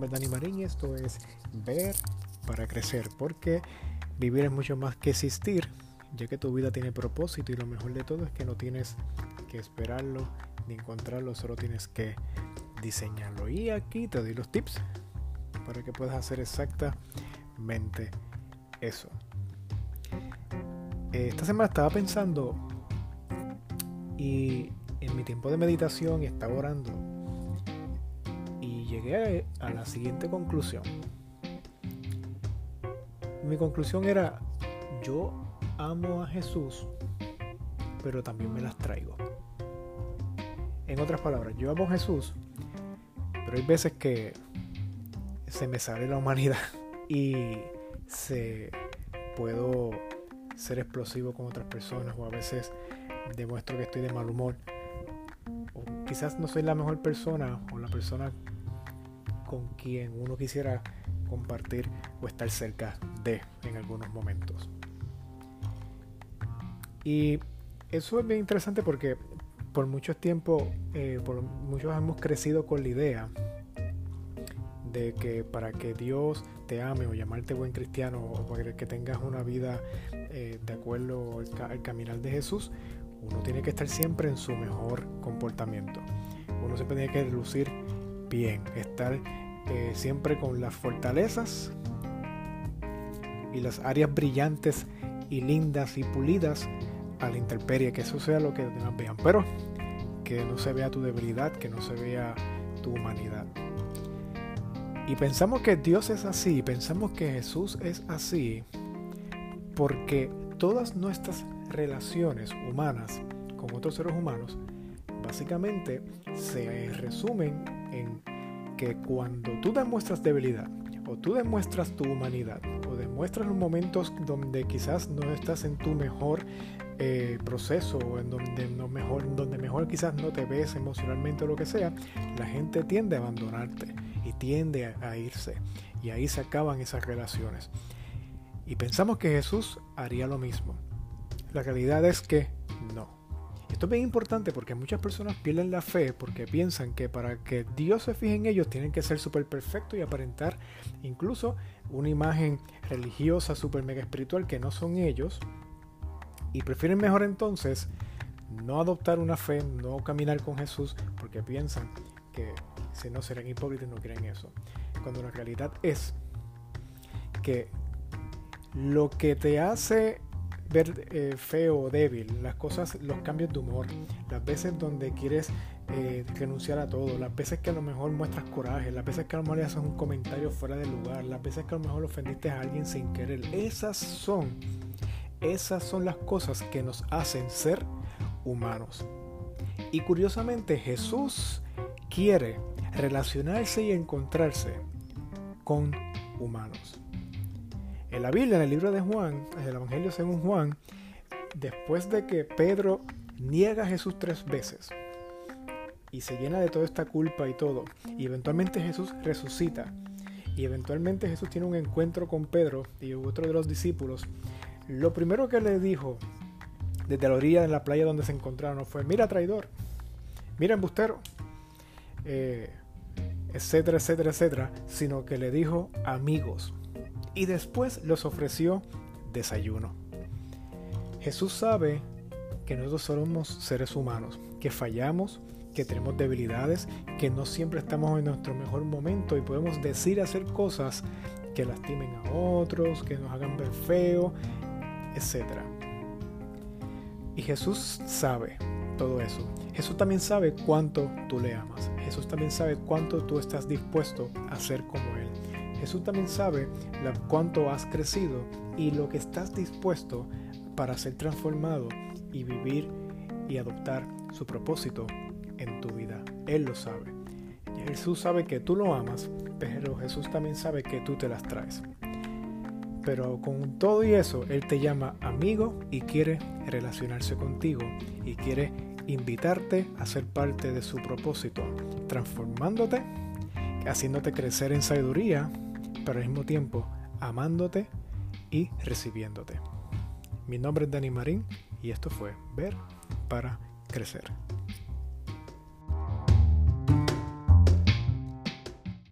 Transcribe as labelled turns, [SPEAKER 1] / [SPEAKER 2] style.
[SPEAKER 1] nombre Dani Marín y esto es Ver para Crecer, porque vivir es mucho más que existir, ya que tu vida tiene propósito y lo mejor de todo es que no tienes que esperarlo ni encontrarlo, solo tienes que diseñarlo. Y aquí te doy los tips para que puedas hacer exactamente eso. Esta semana estaba pensando y en mi tiempo de meditación estaba orando llegué a la siguiente conclusión. Mi conclusión era, yo amo a Jesús, pero también me las traigo. En otras palabras, yo amo a Jesús, pero hay veces que se me sale la humanidad y se puedo ser explosivo con otras personas o a veces demuestro que estoy de mal humor o quizás no soy la mejor persona o la persona con quien uno quisiera compartir o estar cerca de en algunos momentos. Y eso es bien interesante porque por mucho tiempo, eh, por muchos hemos crecido con la idea de que para que Dios te ame o llamarte buen cristiano o para que tengas una vida eh, de acuerdo al, caminar de Jesús, uno tiene que estar siempre en su mejor comportamiento. Uno siempre tiene que lucir bien, estar eh, siempre con las fortalezas y las áreas brillantes y lindas y pulidas a la intemperie, que eso sea lo que demás vean, pero que no se vea tu debilidad, que no se vea tu humanidad. Y pensamos que Dios es así, pensamos que Jesús es así, porque todas nuestras relaciones humanas con otros seres humanos básicamente se resumen en que cuando tú demuestras debilidad o tú demuestras tu humanidad o demuestras los momentos donde quizás no estás en tu mejor eh, proceso o en donde, no mejor, donde mejor quizás no te ves emocionalmente o lo que sea, la gente tiende a abandonarte y tiende a, irse. Y ahí se acaban esas relaciones. Y pensamos que Jesús haría lo mismo. La realidad es que no. Esto es bien importante porque muchas personas pierden la fe porque piensan que para que Dios se fije en ellos tienen que ser súper perfectos y aparentar incluso una imagen religiosa, súper mega espiritual que no son ellos. Y prefieren mejor entonces no adoptar una fe, no caminar con Jesús porque piensan que si no serán hipócritas y no creen eso. Cuando la realidad es que lo que te hace ver eh, feo o débil, las cosas, los cambios de humor, las veces donde quieres eh, renunciar a todo, las veces que a lo mejor muestras coraje, las veces que a lo mejor le haces un comentario fuera de lugar, las veces que a lo mejor ofendiste a alguien sin querer, esas son, esas son las cosas que nos hacen ser humanos. Y curiosamente Jesús quiere relacionarse y encontrarse con humanos. En la Biblia, en el libro de Juan, en el Evangelio según Juan, después de que Pedro niega a Jesús tres veces y se llena de toda esta culpa y todo, y eventualmente Jesús resucita, y eventualmente Jesús tiene un encuentro con Pedro y otro de los discípulos, lo primero que le dijo desde la orilla de la playa donde se encontraron fue, mira traidor, mira embustero, eh, etcétera, etcétera, etcétera, sino que le dijo amigos y después los ofreció desayuno. Jesús sabe que nosotros somos seres humanos, que fallamos, que tenemos debilidades, que no siempre estamos en nuestro mejor momento y podemos decir, hacer cosas que lastimen a otros, que nos hagan ver feo, etc. Y Jesús sabe todo eso. Jesús también sabe cuánto tú le amas. Jesús también sabe cuánto tú estás dispuesto a ser como Él. Jesús también sabe cuánto has crecido y lo que estás dispuesto para ser transformado y vivir y adoptar su propósito en tu vida. Él lo sabe. Jesús sabe que tú lo amas, pero Jesús también sabe que tú te las traes. Pero con todo y eso, Él te llama amigo y quiere relacionarse contigo y quiere invitarte a ser parte de su propósito, transformándote, haciéndote crecer en sabiduría, pero al mismo tiempo amándote y recibiéndote. Mi nombre es Dani Marín y esto fue Ver para Crecer.